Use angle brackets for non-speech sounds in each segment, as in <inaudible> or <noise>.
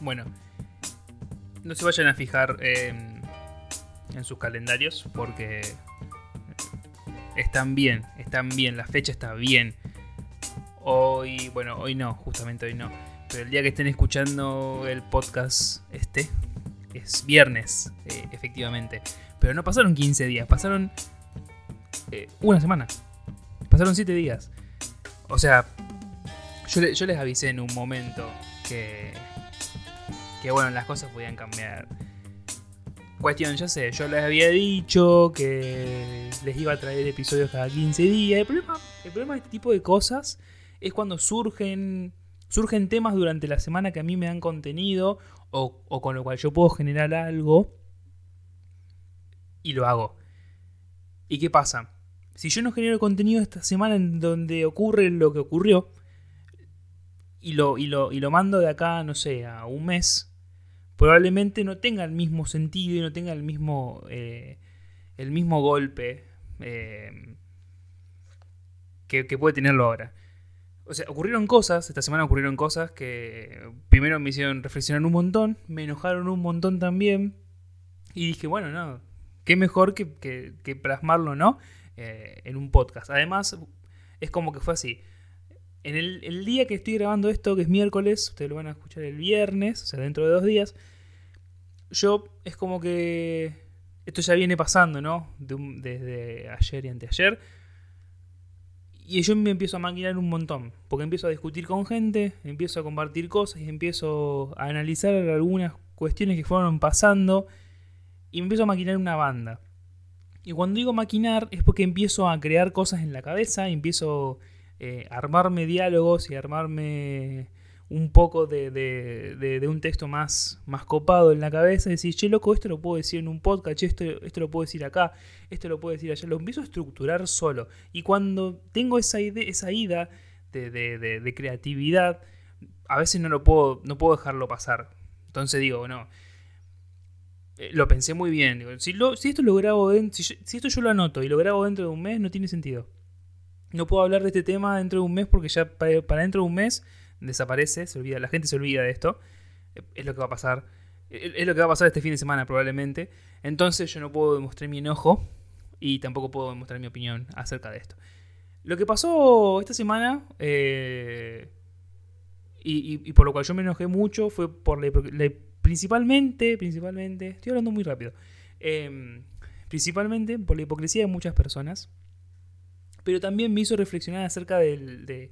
Bueno, no se vayan a fijar en, en sus calendarios porque están bien, están bien, la fecha está bien. Hoy, bueno, hoy no, justamente hoy no. Pero el día que estén escuchando el podcast este, es viernes, eh, efectivamente. Pero no pasaron 15 días, pasaron eh, una semana. Pasaron 7 días. O sea, yo les avisé en un momento que, que, bueno, las cosas podían cambiar. Cuestión, ya sé, yo les había dicho que les iba a traer episodios cada 15 días. El problema, el problema de este tipo de cosas es cuando surgen, surgen temas durante la semana que a mí me dan contenido o, o con lo cual yo puedo generar algo y lo hago. ¿Y qué pasa? Si yo no genero contenido esta semana en donde ocurre lo que ocurrió y lo, y lo, y lo mando de acá, no sé, a un mes, probablemente no tenga el mismo sentido y no tenga el mismo, eh, el mismo golpe eh, que, puede tenerlo ahora. O sea, ocurrieron cosas, esta semana ocurrieron cosas que primero me hicieron reflexionar un montón, me enojaron un montón también. Y dije, bueno, no, qué mejor que, que, plasmarlo, ¿no? Eh, en un podcast. Además, es como que fue así. En el, día que estoy grabando esto, que es miércoles, ustedes lo van a escuchar el viernes, o sea, dentro de dos días, yo es como que esto ya viene pasando, ¿no? desde ayer y anteayer y yo me empiezo a maquinar un montón, porque empiezo a discutir con gente, empiezo a compartir cosas y empiezo a analizar algunas cuestiones que fueron pasando y me empiezo a maquinar una banda. Y cuando digo maquinar es porque empiezo a crear cosas en la cabeza, empiezo eh, armarme diálogos y armarme un poco de, de, de, un texto más, más copado en la cabeza y decir, che, loco, esto lo puedo decir en un podcast, esto, esto lo puedo decir acá, esto lo puedo decir allá. Lo empiezo a estructurar solo. Y cuando tengo esa, idea, esa ida de, creatividad, a veces no lo puedo, no puedo dejarlo pasar. Entonces digo, no. Eh, lo pensé muy bien. si, si, esto lo grabo si, si esto yo lo anoto y lo grabo dentro de un mes, no tiene sentido. No puedo hablar de este tema dentro de un mes porque ya para, dentro de un mes desaparece, se olvida, la gente se olvida de esto. Es lo que va a pasar. Es lo que va a pasar este fin de semana probablemente. Entonces yo no puedo demostrar mi enojo y tampoco puedo demostrar mi opinión acerca de esto. Lo que pasó esta semana, eh, y, por lo cual yo me enojé mucho, fue por la, principalmente, principalmente, estoy hablando muy rápido, em, principalmente por la hipocresía de muchas personas, pero también me hizo reflexionar acerca de,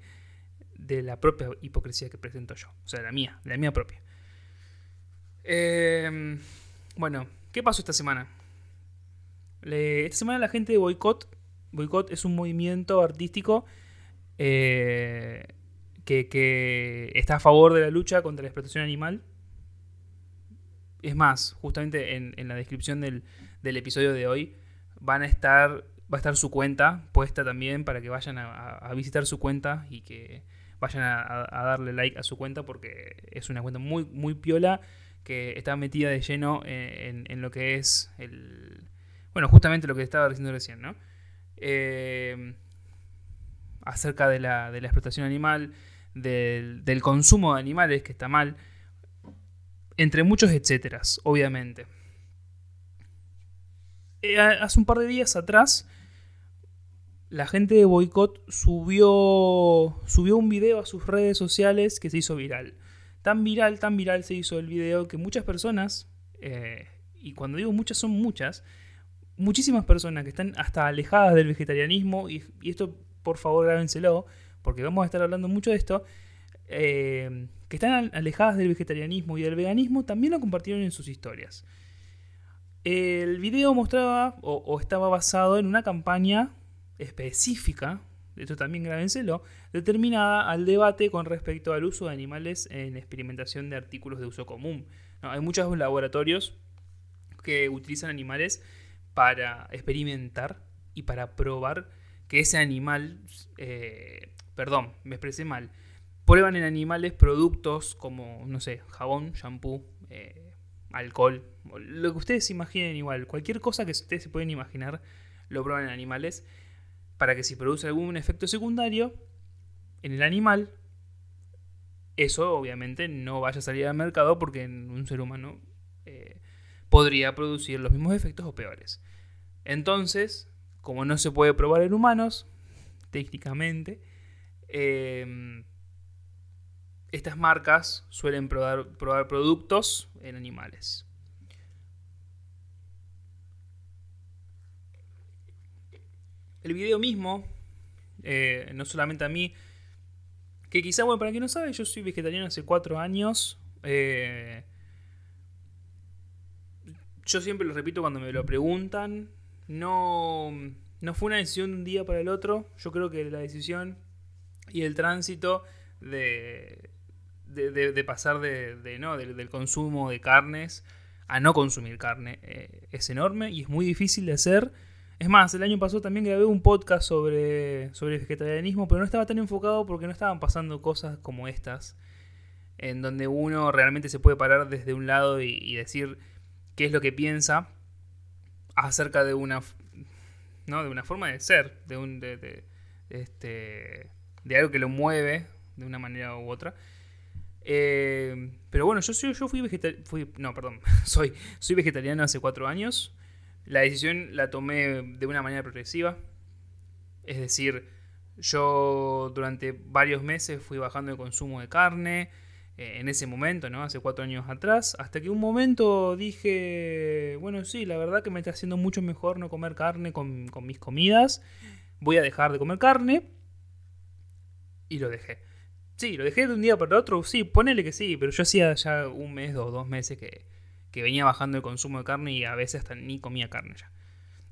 la propia hipocresía que presento yo. O sea, de la mía, la mía propia. Em, bueno, ¿qué pasó esta semana? esta semana la gente de Boycott, Boycott es un movimiento artístico eh, que, está a favor de la lucha contra la explotación animal. Es más, justamente en, la descripción del, episodio de hoy van a estar, va a estar su cuenta puesta también para que vayan a visitar su cuenta y que vayan a, darle like a su cuenta porque es una cuenta muy, muy piola que está metida de lleno en, lo que es el... Bueno, justamente lo que estaba diciendo recién, ¿no? Eh, acerca de la, de la, explotación animal, del, del, consumo de animales, que está mal, entre muchos etcéteras, obviamente. Eh, hace un par de días atrás la gente de Boicot subió, subió un video a sus redes sociales que se hizo viral. Tan viral, tan viral se hizo el video que muchas personas, eh, y cuando digo muchas son muchas, muchísimas personas que están hasta alejadas del vegetarianismo, y, esto por favor grábenselo, porque vamos a estar hablando mucho de esto, eh, que están alejadas del vegetarianismo y del veganismo, también lo compartieron en sus historias. El video mostraba o estaba basado en una campaña específica, esto también grábenselo, determinada al debate con respecto al uso de animales en experimentación de artículos de uso común. hay muchos laboratorios que utilizan animales para experimentar y para probar que ese animal, eh, perdón, me expresé mal, prueban en animales productos como, no sé, jabón, shampoo, eh, alcohol, lo que ustedes imaginen igual, cualquier cosa que ustedes se pueden imaginar, lo prueban en animales para que si produce algún efecto secundario en el animal, eso obviamente no vaya a salir al mercado porque un ser humano eh, podría producir los mismos efectos o peores. Entonces, como no se puede probar en humanos, técnicamente, em, estas marcas suelen probar productos en animales. El video mismo, eh, no solamente a mí, que quizá, bueno, para quien no sabe, yo soy vegetariano hace cuatro años. Eh, yo siempre lo repito cuando me lo preguntan. No, no fue una decisión de un día para el otro. Yo creo que la decisión y el tránsito de, de, pasar de, no, del consumo de carnes a no consumir carne eh, es enorme y es muy difícil de hacer. Es más, el año pasado también grabé un podcast sobre, sobre vegetarianismo, pero no estaba tan enfocado porque no estaban pasando cosas como estas, en donde uno realmente se puede parar desde un lado y, decir qué es lo que piensa acerca de una, ¿no? de una forma de ser, de, un, de, este, de algo que lo mueve de una manera u otra. Eh, pero bueno, yo, soy, yo fui vegetariano, no, perdón, <laughs> soy, soy vegetariano hace cuatro años. La decisión la tomé de una manera progresiva. Es decir, yo durante varios meses fui bajando el consumo de carne. Eh, en ese momento, ¿no? Hace cuatro años atrás. Hasta que un momento dije, bueno, sí, la verdad que me está haciendo mucho mejor no comer carne con, con mis comidas. Voy a dejar de comer carne. Y lo dejé. Sí, lo dejé de un día para otro. Sí, ponele que sí, pero yo hacía ya un mes o dos meses que, que venía bajando el consumo de carne y a veces hasta ni comía carne ya.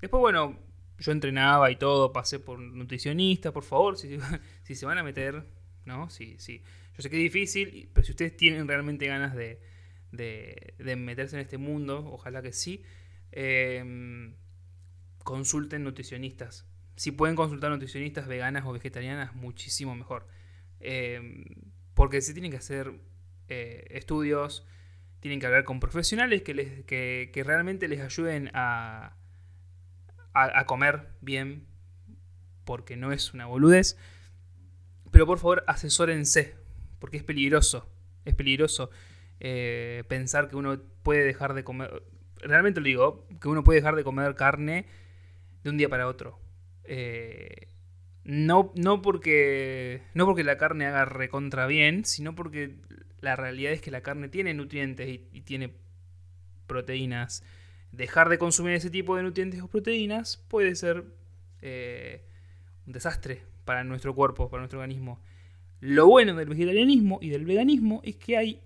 Después, bueno, yo entrenaba y todo, pasé por nutricionista, por favor, <laughs> si, se van a meter, ¿no? Sí, sí. Yo sé que es difícil, pero si ustedes tienen realmente ganas de, de, meterse en este mundo, ojalá que sí, em, consulten nutricionistas. Si pueden consultar nutricionistas veganas o vegetarianas, muchísimo mejor. Em, porque se tienen que hacer eh, estudios, tienen que hablar con profesionales que, les, que, realmente les ayuden a, a, comer bien, porque no es una boludez. Pero por favor, asesórense, porque es peligroso. Es peligroso eh, pensar que uno puede dejar de comer. Realmente lo digo, que uno puede dejar de comer carne de un día para otro. Eh, no, no, porque, no porque la carne haga recontra bien, sino porque la realidad es que la carne tiene nutrientes y, tiene proteínas. Dejar de consumir ese tipo de nutrientes o proteínas puede ser eh, un desastre para nuestro cuerpo, para nuestro organismo. Lo bueno del vegetarianismo y del veganismo es que hay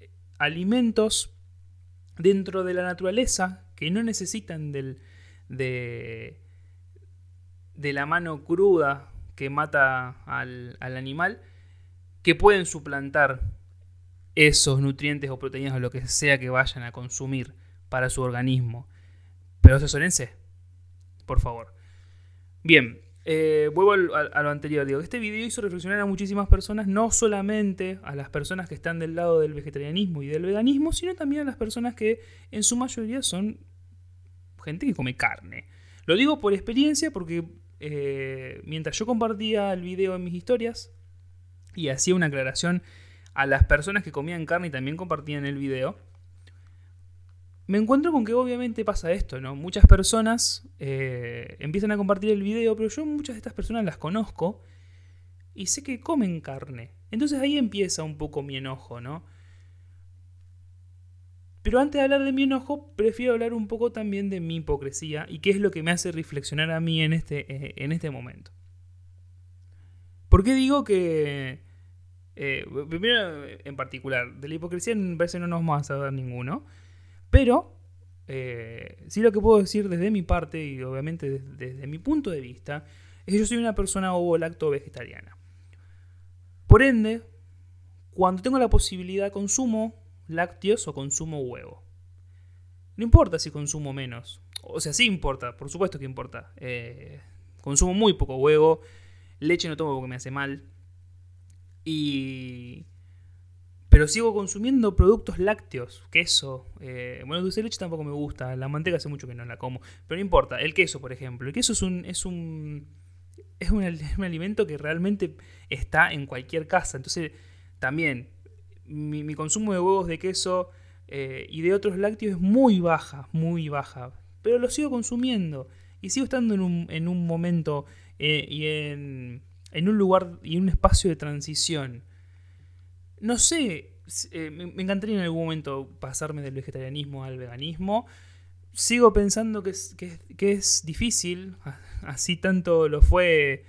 eh, alimentos dentro de la naturaleza que no necesitan del, de, de la mano cruda que mata al, al animal, que pueden suplantar esos nutrientes o proteínas o lo que sea que vayan a consumir para su organismo. Pero asesórense, por favor. Bien, eh, vuelvo a, lo anterior. Digo, este video hizo reflexionar a muchísimas personas, no solamente a las personas que están del lado del vegetarianismo y del veganismo, sino también a las personas que en su mayoría son gente que come carne. Lo digo por experiencia porque eh, mientras yo compartía el video en mis historias y hacía una aclaración a las personas que comían carne y también compartían el video, me encuentro con que obviamente pasa esto, ¿no? Muchas personas eh, empiezan a compartir el video, pero yo muchas de estas personas las conozco y sé que comen carne. Entonces ahí empieza un poco mi enojo, ¿no? Pero antes de hablar de mi enojo, prefiero hablar un poco también de mi hipocresía y qué es lo que me hace reflexionar a mí en este, eh, en este momento. ¿Por qué digo que eh, primero, en particular, de la hipocresía en vez no nos vamos a saber ninguno. Pero, eh, sí lo que puedo decir desde mi parte y obviamente desde, mi punto de vista, es que yo soy una persona ovo-lacto vegetariana. Por ende, cuando tengo la posibilidad, consumo lácteos o consumo huevo. No importa si consumo menos. O sea, sí importa, por supuesto que importa. Eh, consumo muy poco huevo. Leche no tomo porque me hace mal. Y... Pero sigo consumiendo productos lácteos, queso. Eh, bueno, dulce de leche tampoco me gusta. La manteca hace mucho que no la como. Pero no importa. El queso, por ejemplo. El queso es un... Es un es un, <laughs> alimento que realmente está en cualquier casa. Entonces, también, mi, consumo de huevos, de queso eh, y de otros lácteos es muy baja, muy baja. Pero lo sigo consumiendo y sigo estando en un, en un momento eh, y en, en, un lugar y en un espacio de transición. No sé, eh, me, encantaría en algún momento pasarme del vegetarianismo al veganismo. Sigo pensando que es, que, es difícil, así tanto lo fue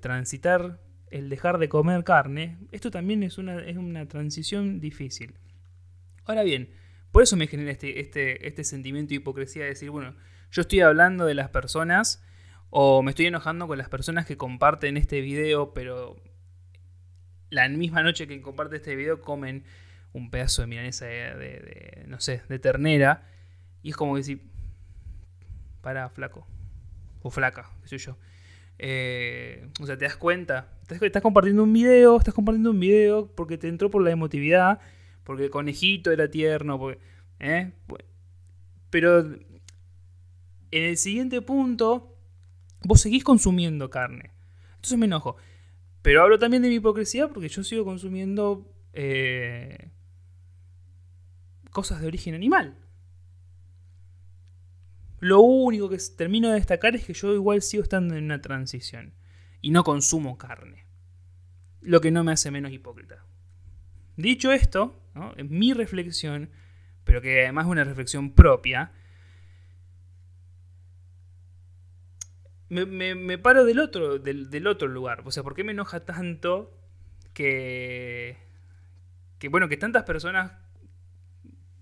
transitar el dejar de comer carne, esto también es una, es una transición difícil. Ahora bien, por eso me genera este, este, este sentimiento de hipocresía de decir, bueno, yo estoy hablando de las personas o me estoy enojando con las personas que comparten este video, pero la misma noche que comparte este video comen un pedazo de milanesa de, no sé, de ternera. Y es como decir, para flaco. O flaca, qué sé yo. Eh, o sea, te das cuenta. Estás, compartiendo un video, estás compartiendo un video porque te entró por la emotividad, porque el conejito era tierno, ¿eh? pero en el siguiente punto, vos seguís consumiendo carne. Entonces me enojo. Pero hablo también de mi hipocresía porque yo sigo consumiendo eh, cosas de origen animal. Lo único que termino de destacar es que yo igual sigo estando en una transición y no consumo carne. Lo que no me hace menos hipócrita. Dicho esto, en mi reflexión, pero que además es una reflexión propia, me, paro del otro, del, otro lugar. O sea, ¿por qué me enoja tanto que, que, bueno, que tantas personas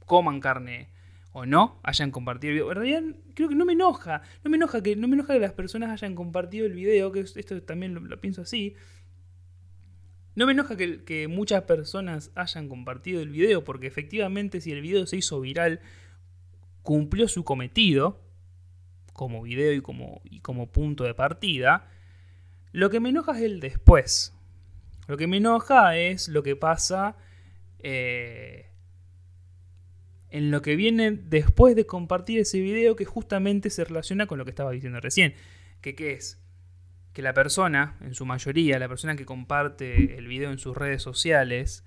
coman carne o no hayan compartido el video. En realidad creo que no me enoja. No me enoja que, no me enoja que las personas hayan compartido el video, que esto también lo, pienso así. No me enoja que, que, muchas personas hayan compartido el video, porque efectivamente si el video se hizo viral, cumplió su cometido, como video y como, como punto de partida. Lo que me enoja es el después. Lo que me enoja es lo que pasa eh, en lo que viene después de compartir ese video que justamente se relaciona con lo que estaba diciendo recién. Que qué es? Que la persona, en su mayoría, la persona que comparte el video en sus redes sociales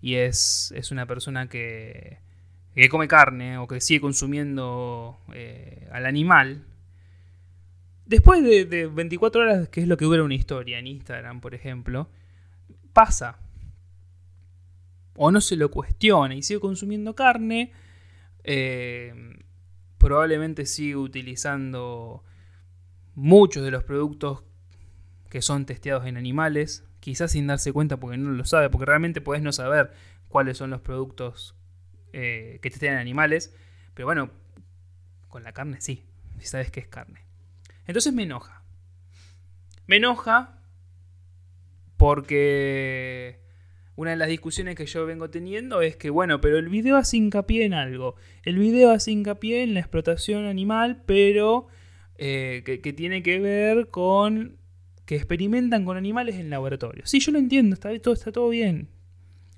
y es, es una persona que, que, come carne o que sigue consumiendo eh, al animal, después de, de 24 horas, que es lo que dura una historia en Instagram, por ejemplo, pasa o no se lo cuestiona y sigue consumiendo carne, eh, probablemente sigue utilizando muchos de los productos que son testeados en animales, quizás sin darse cuenta porque no lo sabe, porque realmente podés no saber cuáles son los productos eh, que testean animales, pero bueno, con la carne sí, si sabes que es carne. Entonces me enoja. Me enoja porque una de las discusiones que yo vengo teniendo es que, bueno, pero el video hace hincapié en algo. El video hace hincapié en la explotación animal, pero eh, que, tiene que ver con que experimentan con animales en laboratorio. Sí, yo lo entiendo, está todo, está todo bien.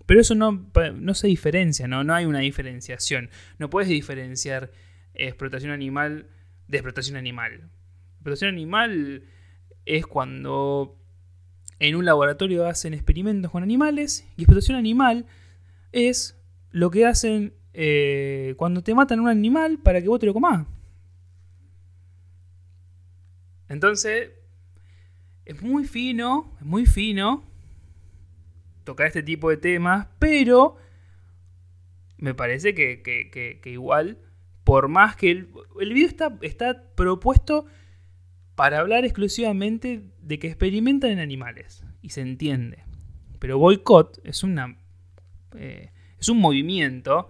Pero eso no, no se diferencia, ¿no? no hay una diferenciación. No puedes diferenciar explotación animal de explotación animal. Explotación animal es cuando en un laboratorio hacen experimentos con animales y explotación animal es lo que hacen eh, cuando te matan un animal para que vos te lo comas. Entonces, es muy fino, es muy fino tocar este tipo de temas, pero me parece que, igual, por más que el, el video está, está propuesto para hablar exclusivamente de que experimentan en animales. Y se entiende. Pero boicot es, una, eh, es un movimiento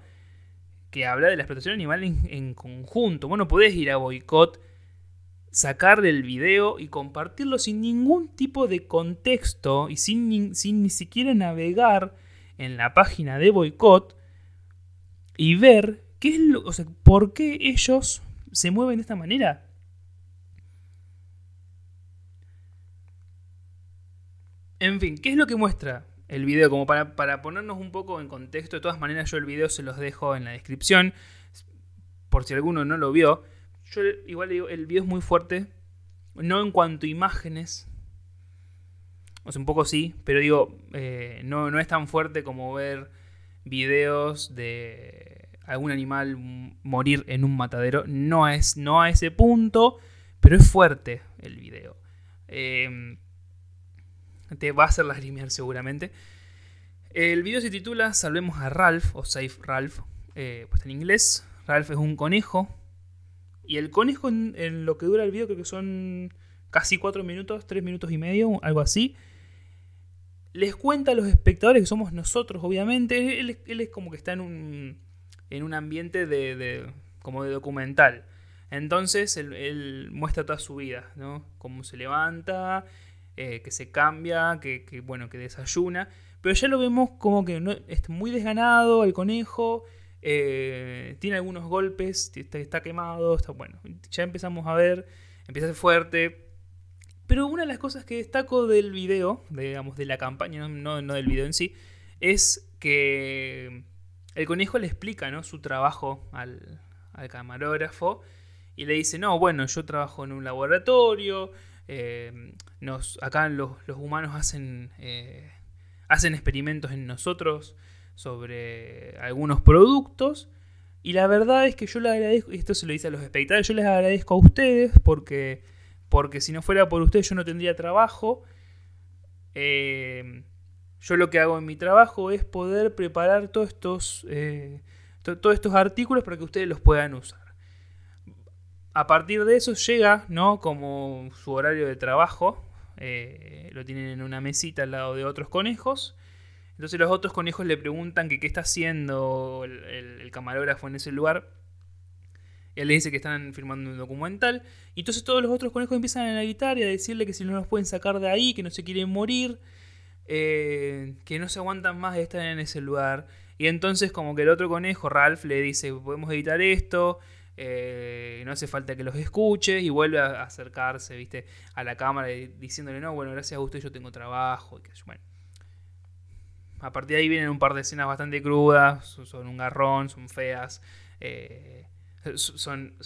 que habla de la explotación animal en, conjunto. Bueno, podés ir a boicot, sacar del video y compartirlo sin ningún tipo de contexto y sin, sin ni siquiera navegar en la página de boicot y ver qué es lo, o sea, por qué ellos se mueven de esta manera. En fin, ¿qué es lo que muestra el video? Como para, ponernos un poco en contexto, de todas maneras yo el video se los dejo en la descripción, por si alguno no lo vio. Yo igual digo, el video es muy fuerte, no en cuanto a imágenes, O sea, un poco sí, pero digo, eh, no, no es tan fuerte como ver videos de algún animal morir en un matadero. No es no a ese punto, pero es fuerte el video. Em, te va a hacer lagrimear seguramente. El video se titula Salvemos a Ralph o Save Ralph, eh, pues en inglés. Ralph es un conejo. Y el conejo en, lo que dura el video creo que son casi 4 minutos, 3 minutos y medio, algo así. Les cuenta a los espectadores que somos nosotros, obviamente. Él, es como que está en un, en un ambiente de, como de documental. Entonces él, muestra toda su vida, ¿no? Cómo se levanta, eh, que se cambia, que, bueno, que desayuna. Pero ya lo vemos como que no, es muy desganado el conejo. Eh, tiene algunos golpes, está, quemado, está bueno. Ya empezamos a ver, empieza a ser fuerte. Pero una de las cosas que destaco del video, digamos, de la campaña, no, del video en sí, es que el conejo le explica ¿no? su trabajo al, al camarógrafo y le dice, no, bueno, yo trabajo en un laboratorio, eh, nos, acá los, humanos hacen, eh, hacen experimentos en nosotros sobre algunos productos. Y la verdad es que yo le agradezco, y esto se lo dice a los espectadores, yo les agradezco a ustedes porque, porque si no fuera por ustedes yo no tendría trabajo. Eh, yo lo que hago en mi trabajo es poder preparar todos estos, todos estos artículos para que ustedes los puedan usar a partir de eso llega, ¿no? Como su horario de trabajo. Eh, lo tienen en una mesita al lado de otros conejos. Entonces los otros conejos le preguntan que qué está haciendo el, camarógrafo en ese lugar. Él le dice que están firmando un documental. Y entonces todos los otros conejos empiezan a gritar y a decirle que si no los pueden sacar de ahí, que no se quieren morir, eh, que no se aguantan más de estar en ese lugar. Y entonces como que el otro conejo, Ralph, le dice, podemos editar esto, eh, no hace falta que los escuche y vuelve a acercarse, viste, a la cámara diciéndole, no, bueno, gracias a usted yo tengo trabajo. Y que, bueno. A partir de ahí vienen un par de escenas bastante crudas, son un garrón, son feas. Eh, son,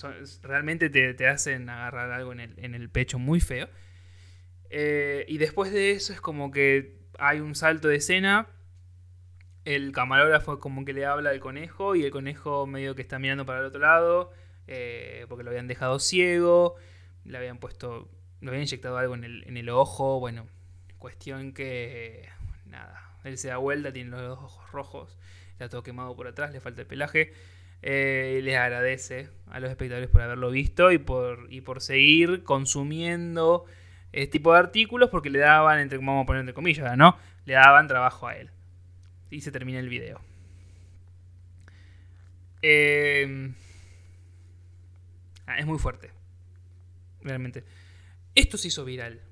realmente te, hacen agarrar algo en el, pecho muy feo. Eh, y después de eso es como que hay un salto de escena. El camarógrafo como que le habla al conejo y el conejo medio que está mirando para el otro lado. Eh, porque lo habían dejado ciego, le habían puesto, le habían inyectado algo en el, ojo, bueno, cuestión que, nada, él se da vuelta, tiene los ojos rojos, está todo quemado por atrás, le falta el pelaje. Eh, les agradece a los espectadores por haberlo visto y por, y por seguir consumiendo este tipo de artículos porque le daban, entre, vamos a poner entre comillas, ¿no? Le daban trabajo a él. Y se termina el video. Eh, Ah, es muy fuerte. Realmente. Esto se hizo viral.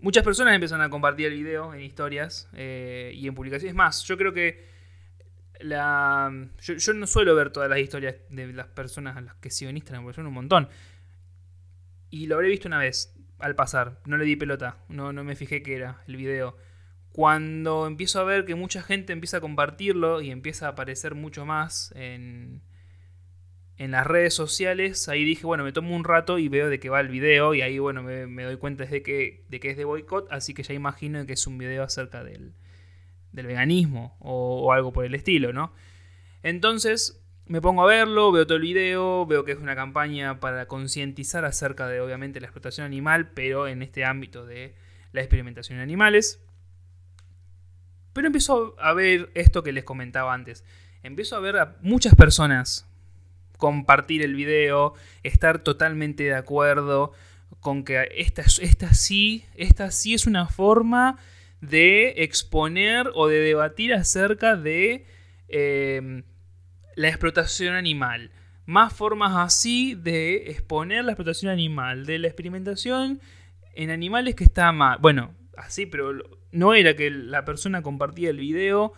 Muchas personas empezaron a compartir el video en historias eh, y en publicaciones. más, yo creo que la, yo, no suelo ver todas las historias de las personas a las que sigo en Instagram, porque un montón. Y lo habré visto una vez al pasar. No le di pelota. No, no me fijé que era el video. Cuando empiezo a ver que mucha gente empieza a compartirlo y empieza a aparecer mucho más en, en las redes sociales, ahí dije, bueno, me tomo un rato y veo de qué va el video y ahí, bueno, me, doy cuenta de que, de que es de boicot, así que ya imagino que es un video acerca del, veganismo o, algo por el estilo, ¿no? Entonces me pongo a verlo, veo todo el video, veo que es una campaña para concientizar acerca de, obviamente, la explotación animal, pero en este ámbito de la experimentación en animales. Pero empiezo a ver esto que les comentaba antes. Empiezo a ver a muchas personas compartir el video, estar totalmente de acuerdo con que esta, esta, sí, esta sí es una forma de exponer o de debatir acerca de em, la explotación animal. Más formas así de exponer la explotación animal, de la experimentación en animales que está mal. Bueno, así, pero no era que la persona compartía el video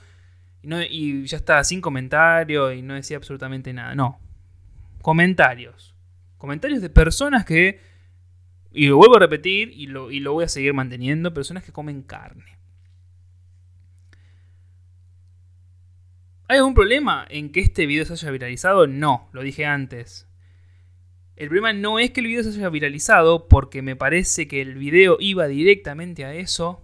y, ya estaba sin comentario y no decía absolutamente nada. No, comentarios. Comentarios de personas que, y lo vuelvo a repetir y lo, y lo voy a seguir manteniendo, personas que comen carne. ¿Hay algún problema en que este video se haya viralizado? No, lo dije antes. El problema no es que el video se haya viralizado, porque me parece que el video iba directamente a eso.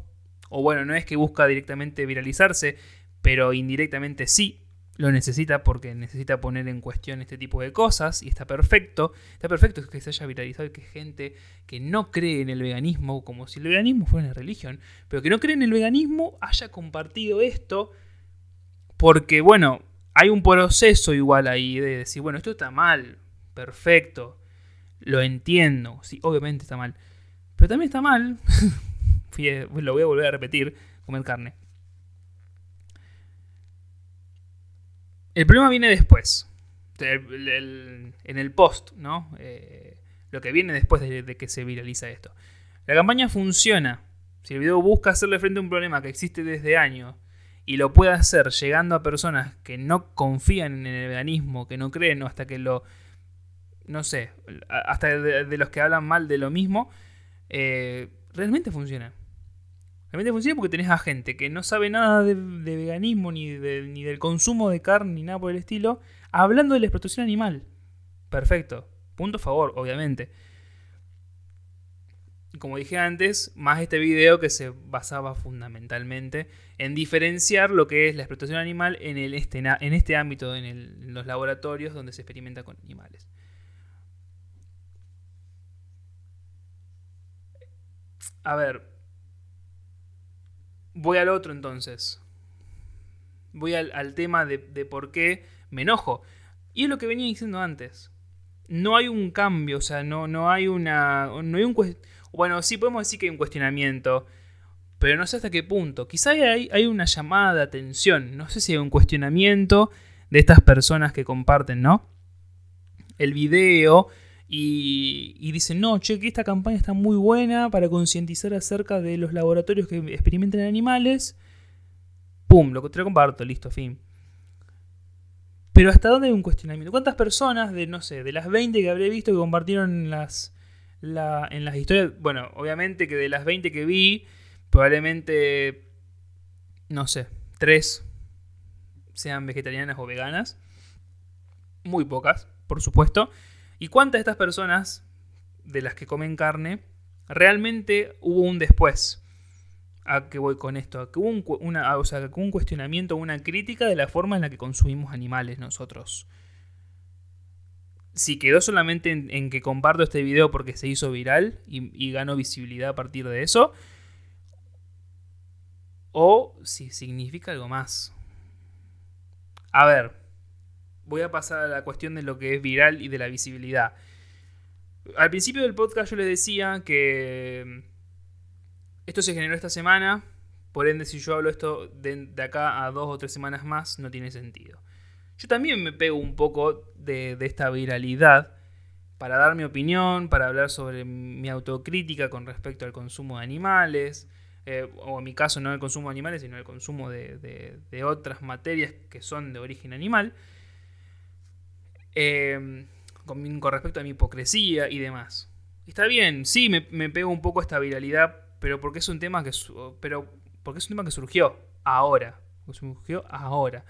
O bueno, no es que busca directamente viralizarse, pero indirectamente sí lo necesita porque necesita poner en cuestión este tipo de cosas y está perfecto. Está perfecto que se haya viralizado y que gente que no cree en el veganismo, como si el veganismo fuera una religión, pero que no cree en el veganismo haya compartido esto porque, bueno, hay un proceso igual ahí de decir, bueno, esto está mal, perfecto, lo entiendo, sí, obviamente está mal, pero también está mal, <laughs> lo voy a volver a repetir, comer carne. El problema viene después, en el post, ¿no? Eh, lo que viene después de, de, que se viraliza esto. La campaña funciona. Si el video busca hacerle frente a un problema que existe desde años y lo puede hacer llegando a personas que no confían en el veganismo, que no creen, o hasta que lo. No sé, hasta de, los que hablan mal de lo mismo, eh, realmente funciona. Realmente funciona porque tenés a gente que no sabe nada de, veganismo, ni, ni del consumo de carne, ni nada por el estilo, hablando de la explotación animal. Perfecto. Punto favor, obviamente como dije antes, más este video que se basaba fundamentalmente en diferenciar lo que es la explotación animal en, el este, en este ámbito, en, los laboratorios donde se experimenta con animales. A ver, voy al otro entonces. Voy al, tema de, por qué me enojo. Y es lo que venía diciendo antes. No hay un cambio, o sea, no, no hay una. No hay un bueno, sí podemos decir que hay un cuestionamiento, pero no sé hasta qué punto. Quizá hay, hay una llamada de atención, no sé si hay un cuestionamiento de estas personas que comparten, ¿no? El video y, dicen, no, che, que esta campaña está muy buena para concientizar acerca de los laboratorios que experimentan en animales. Pum, lo, te lo comparto, listo, fin. Pero ¿hasta dónde hay un cuestionamiento? ¿Cuántas personas de, no sé, de las 20 que habré visto que compartieron las, en las historias, bueno, obviamente que de las 20 que vi, probablemente, no sé, 3 sean vegetarianas o veganas. Muy pocas, por supuesto. ¿Y cuántas de estas personas, de las que comen carne, realmente hubo un después? ¿A qué voy con esto? que hubo un, una, o sea, un cuestionamiento, una crítica de la forma en la que consumimos animales nosotros si quedó solamente en, que comparto este video porque se hizo viral y, ganó visibilidad a partir de eso, o si significa algo más. A ver, voy a pasar a la cuestión de lo que es viral y de la visibilidad. Al principio del podcast yo les decía que mm, esto se generó esta semana, por ende si yo hablo esto de acá a dos o tres semanas más no tiene sentido. Yo también me pego un poco de, esta viralidad para dar mi opinión, para hablar sobre mi autocrítica con respecto al consumo de animales, eh, o en mi caso no el consumo de animales, sino el consumo de, otras materias que son de origen animal, eh, con, respecto a mi hipocresía y demás. Está bien, sí, me, me pego un poco esta viralidad, pero porque es un tema que, pero porque es un tema que surgió ahora, surgió ahora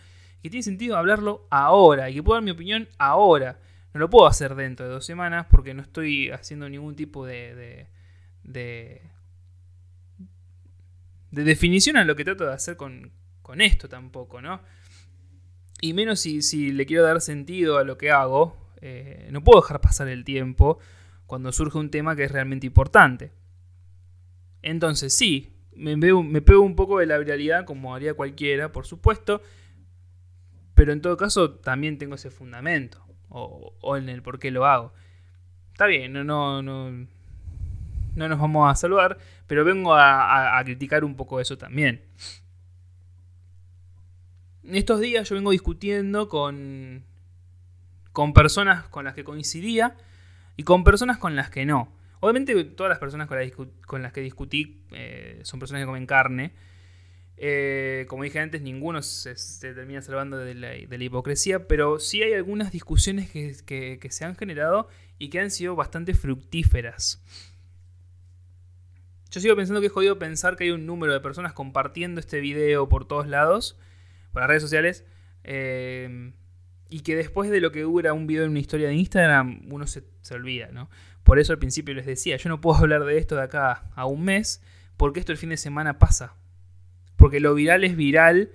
que tiene sentido hablarlo ahora y que puedo dar mi opinión ahora. No lo puedo hacer dentro de dos semanas porque no estoy haciendo ningún tipo de, de, de, definición a lo que trato de hacer con, esto tampoco, ¿no? Y menos si, le quiero dar sentido a lo que hago, eh, no puedo dejar pasar el tiempo cuando surge un tema que es realmente importante. Entonces sí, me, me pego un poco de la viralidad como haría cualquiera, por supuesto, pero en todo caso también tengo ese fundamento. O, en el por qué lo hago. Está bien, no, no, no, no nos vamos a saludar, pero vengo a, criticar un poco eso también. Estos días yo vengo discutiendo con, con personas con las que coincidía y con personas con las que no. Obviamente todas las personas con, las que discutí eh, son personas que comen carne. Eh, como dije antes, ninguno se, termina salvando de la, hipocresía, pero sí hay algunas discusiones que, se han generado y que han sido bastante fructíferas. Yo sigo pensando que es jodido pensar que hay un número de personas compartiendo este video por todos lados, por las redes sociales, eh, y que después de lo que dura un video en una historia de Instagram, uno se, se olvida, ¿no? Por eso al principio les decía, yo no puedo hablar de esto de acá a un mes, porque esto el fin de semana pasa. Porque lo viral es viral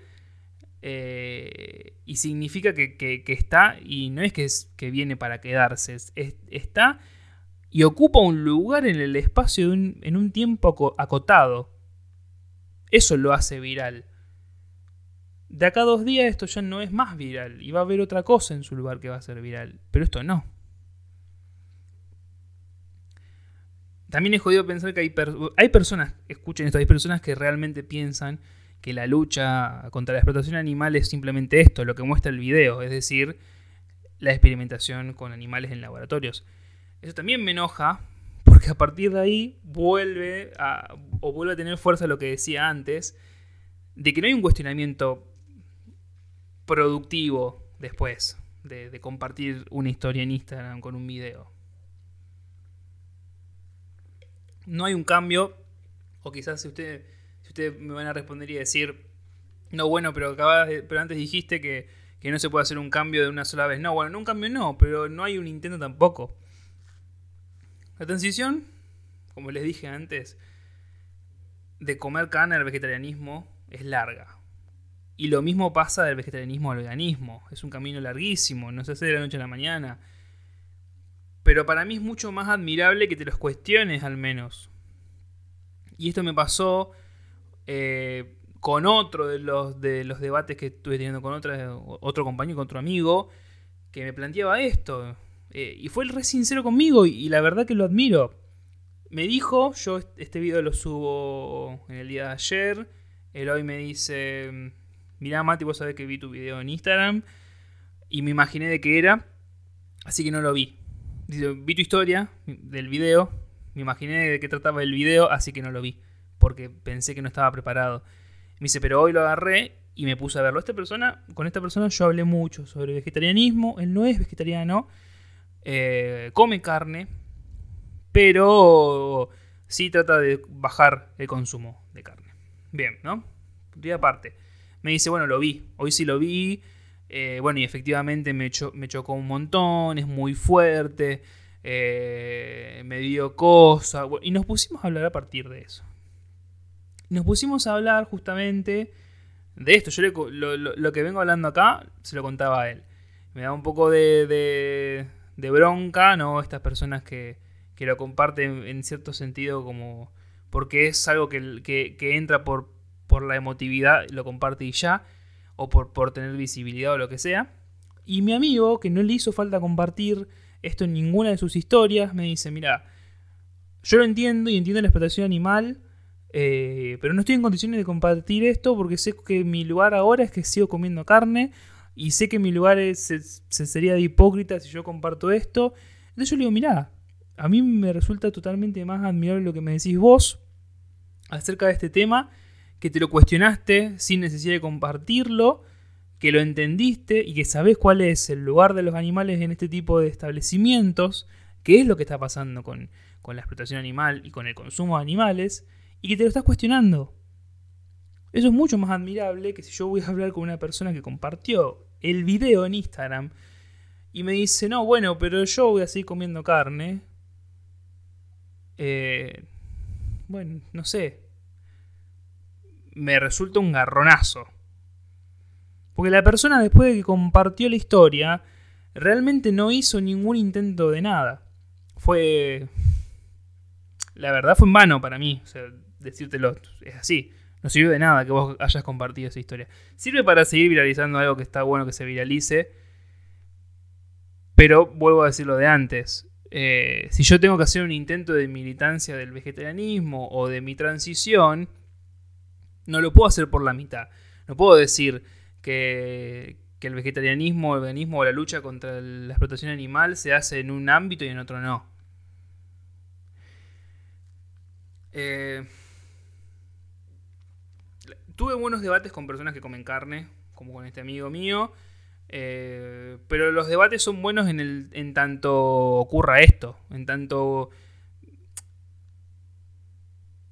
eh, y significa que, está, y no es que, es que viene para quedarse, está y ocupa un lugar en el espacio en un tiempo acotado. Eso lo hace viral. De acá a dos días esto ya no es más viral y va a haber otra cosa en su lugar que va a ser viral, pero esto no. También es jodido pensar que hay, personas, escuchen esto, hay personas que realmente piensan que la lucha contra la explotación animal es simplemente esto, lo que muestra el video, es decir, la experimentación con animales en laboratorios. Eso también me enoja, porque a partir de ahí vuelve a, o vuelve a tener fuerza lo que decía antes, de que no hay un cuestionamiento productivo después de, de compartir una historia en Instagram con un video. no hay un cambio, o quizás si ustedes usted me van a responder y decir, no, bueno, pero, acabas pero antes dijiste que, no se puede hacer un cambio de una sola vez. No, bueno, no un cambio no, pero no hay un intento tampoco. La transición, como les dije antes, de comer carne al vegetarianismo es larga. Y lo mismo pasa del vegetarianismo al veganismo. Es un camino larguísimo, no se hace de la noche a la mañana. Pero para mí es mucho más admirable que te los cuestiones al menos. Y esto me pasó eh, con otro de los, de los debates que estuve teniendo con otro compañero, con otro amigo, que me planteaba esto. Eh, y fue el re sincero conmigo y, la verdad que lo admiro. Me dijo, yo este video lo subo en el día de ayer. Él hoy me dice, mirá Mati, vos sabés que vi tu video en Instagram. Y me imaginé de qué era. Así que no lo vi vi tu historia del video, me imaginé de qué trataba el video, así que no lo vi, porque pensé que no estaba preparado. Me dice, pero hoy lo agarré y me puse a verlo. Esta persona, con esta persona yo hablé mucho sobre vegetarianismo, él no es vegetariano, eh, come carne, pero sí trata de bajar el consumo de carne. Bien, ¿no? Y aparte, me dice, bueno, lo vi, hoy sí lo vi, eh, bueno, y efectivamente me, chocó un montón, es muy fuerte, eh, me dio cosas, y nos pusimos a hablar a partir de eso. Nos pusimos a hablar justamente de esto. Yo lo, que vengo hablando acá se lo contaba a él. Me da un poco de, de, bronca, ¿no? Estas personas que, que lo comparten en cierto sentido como... Porque es algo que, que entra por, por la emotividad, lo comparte y ya o por, por tener visibilidad o lo que sea. Y mi amigo, que no le hizo falta compartir esto en ninguna de sus historias, me dice, mira, yo lo entiendo y entiendo la explotación animal, eh, pero no estoy en condiciones de compartir esto porque sé que mi lugar ahora es que sigo comiendo carne y sé que mi lugar se, sería de hipócrita si yo comparto esto. Entonces yo le digo, mira, a mí me resulta totalmente más admirable lo que me decís vos acerca de este tema que te lo cuestionaste sin necesidad de compartirlo, que lo entendiste y que sabes cuál es el lugar de los animales en este tipo de establecimientos, qué es lo que está pasando con, la explotación animal y con el consumo de animales, y que te lo estás cuestionando. Eso es mucho más admirable que si yo voy a hablar con una persona que compartió el video en Instagram y me dice, no, bueno, pero yo voy a seguir comiendo carne. Eh, bueno, no sé me resulta un garronazo. Porque la persona después de que compartió la historia, realmente no hizo ningún intento de nada. Fue... La verdad fue en vano para mí. O sea, decírtelo es así. No sirve de nada que vos hayas compartido esa historia. Sirve para seguir viralizando algo que está bueno que se viralice. Pero vuelvo a decirlo de antes. Eh, si yo tengo que hacer un intento de militancia del vegetarianismo o de mi transición, no lo puedo hacer por la mitad. No puedo decir que, el vegetarianismo, el veganismo o la lucha contra la explotación animal se hace en un ámbito y en otro no. Eh, tuve buenos debates con personas que comen carne, como con este amigo mío. Eh, pero los debates son buenos en, el, en tanto ocurra esto, en tanto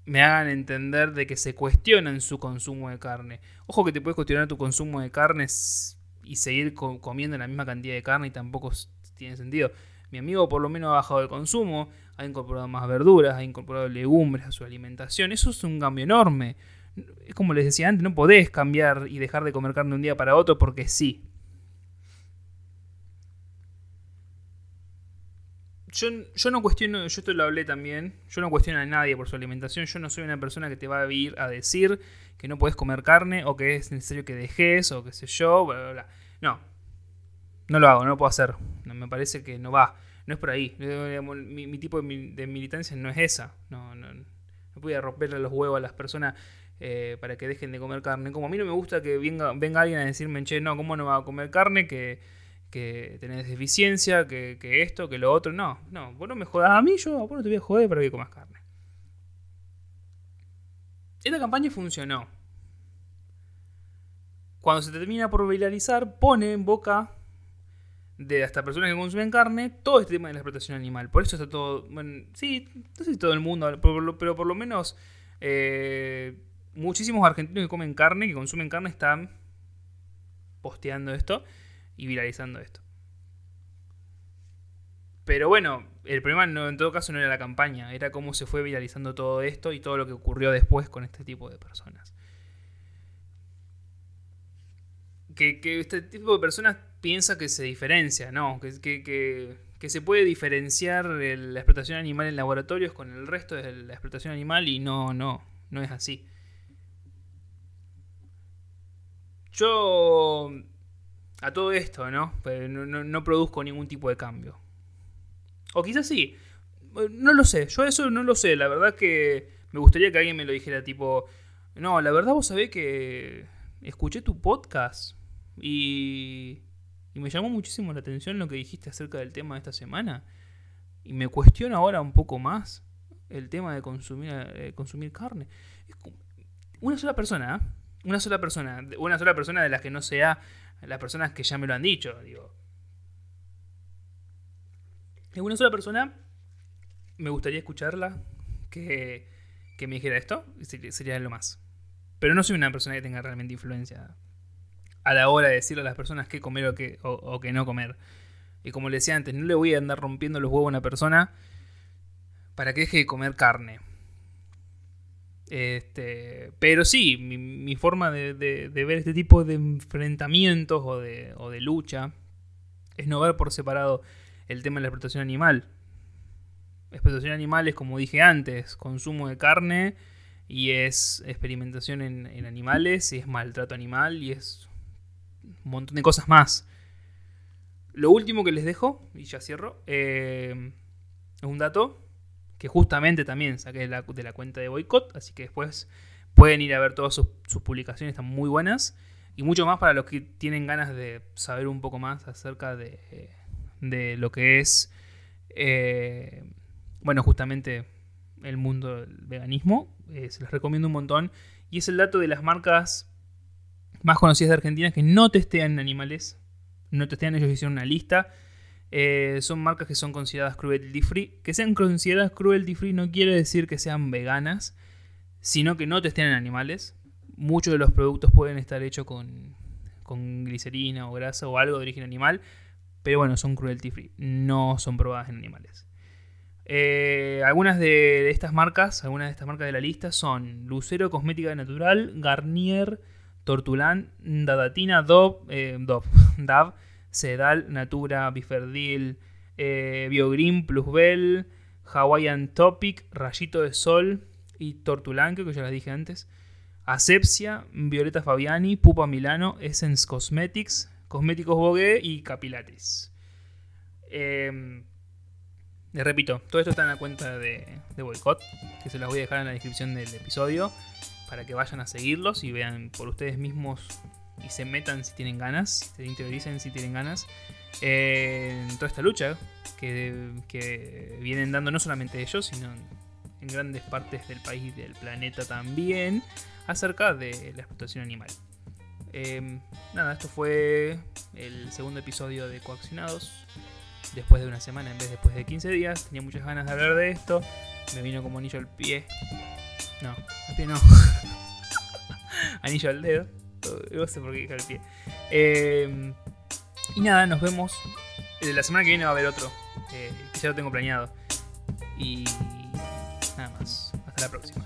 me hagan entender de que se cuestionan su consumo de carne. Ojo que te puedes cuestionar tu consumo de carne y seguir comiendo la misma cantidad de carne y tampoco tiene sentido. Mi amigo por lo menos ha bajado el consumo, ha incorporado más verduras, ha incorporado legumbres a su alimentación. Eso es un cambio enorme. Es como les decía antes, no podés cambiar y dejar de comer carne un día para otro porque sí. Yo, no cuestiono, yo esto lo hablé también, yo no cuestiono a nadie por su alimentación, yo no soy una persona que te va a ir a decir que no puedes comer carne o que es necesario que dejes o qué sé yo, bla, bla, bla. No, no lo hago, no lo puedo hacer, no, me parece que no va, no es por ahí, mi, tipo de, militancia no es esa, no, no, no voy a romperle los huevos a las personas eh, para que dejen de comer carne, como a mí no me gusta que venga, venga alguien a decirme, che, no, ¿cómo no va a comer carne? Que que tenés deficiencia, que, esto, que lo otro. No, no, vos no me jodas a mí, yo vos no te voy a joder para que comas carne. Esta campaña funcionó. Cuando se termina por viralizar, pone en boca de hasta personas que consumen carne todo este tema de la explotación animal. Por eso está todo. Sí, no sé si todo el mundo, pero por lo menos eh, muchísimos argentinos que comen carne, que consumen carne, están posteando esto y viralizando esto. Pero bueno, el problema no, en todo caso no era la campaña, era cómo se fue viralizando todo esto y todo lo que ocurrió después con este tipo de personas. Que, este tipo de personas piensa que se diferencia, ¿no? Que, que, se puede diferenciar la explotación animal en laboratorios con el resto de la explotación animal y no, no, no es así. Yo a todo esto, ¿no? no, no, produzco ningún tipo de cambio. O quizás sí. No lo sé. Yo eso no lo sé. La verdad que me gustaría que alguien me lo dijera tipo... No, la verdad vos sabés que escuché tu podcast y, y me llamó muchísimo la atención lo que dijiste acerca del tema de esta semana. Y me cuestiona ahora un poco más el tema de consumir, eh, consumir carne. una sola persona. Una sola persona. Una sola persona de las que no sea las personas que ya me lo han dicho, digo. Es una sola persona, me gustaría escucharla, que, que me dijera esto, sería lo más. Pero no soy una persona que tenga realmente influencia a la hora de decirle a las personas qué comer o qué, o, qué no comer. Y como le decía antes, no le voy a andar rompiendo los huevos a una persona para que deje de comer carne. Este, pero sí, mi, forma de, ver este tipo de enfrentamientos o de, lucha es no ver por separado el tema de la explotación animal. Explotación animal es, como dije antes, consumo de carne y es experimentación en, animales y es maltrato animal y es un montón de cosas más. Lo último que les dejo, y ya cierro, eh, es un dato que justamente también saqué de la, cuenta de Boycott, así que después pueden ir a ver todas sus, publicaciones, están muy buenas. Y mucho más para los que tienen ganas de saber un poco más acerca de, lo que es, eh, bueno, justamente el mundo del veganismo. Eh, se los recomiendo un montón. Y es el dato de las marcas más conocidas de Argentina que no testean animales. No testean, ellos hicieron una lista eh, son marcas que son consideradas cruelty free. Que sean consideradas cruelty free no quiere decir que sean veganas, sino que no testean en animales. Muchos de los productos pueden estar hechos con, con glicerina o grasa o algo de origen animal, pero bueno, son cruelty free, no son probadas en animales. Eh, algunas de estas marcas, algunas de estas marcas de la lista son Lucero Cosmética Natural, Garnier, Tortulán, Dadatina, Dove, eh, Dove, <laughs> Dove Sedal, Natura, Biferdil, eh, Biogreen, Plusbel, Hawaiian Topic, Rayito de Sol y Tortulanque, que ya las dije antes. Asepsia, Violeta Fabiani, Pupa Milano, Essence Cosmetics, Cosméticos Vogue y Capilates. Em, les repito, todo esto está en la cuenta de, de Boycott, que se las voy a dejar en la descripción del episodio para que vayan a seguirlos y vean por ustedes mismos y se metan si tienen ganas, se interioricen si tienen ganas eh, en toda esta lucha que, vienen dando no solamente ellos, sino en grandes partes del país y del planeta también acerca de la explotación animal. Em, nada, esto fue el segundo episodio de Coaccionados. Después de una semana en vez de después de 15 días. Tenía muchas ganas de hablar de esto. Me vino como anillo al pie. No, al pie no. <laughs> anillo al dedo. No sé por qué dije el pie. Eh, y nada, nos vemos. Eh, La semana que viene va a haber otro. eh, que ya lo tengo planeado. Y nada más. Hasta la próxima.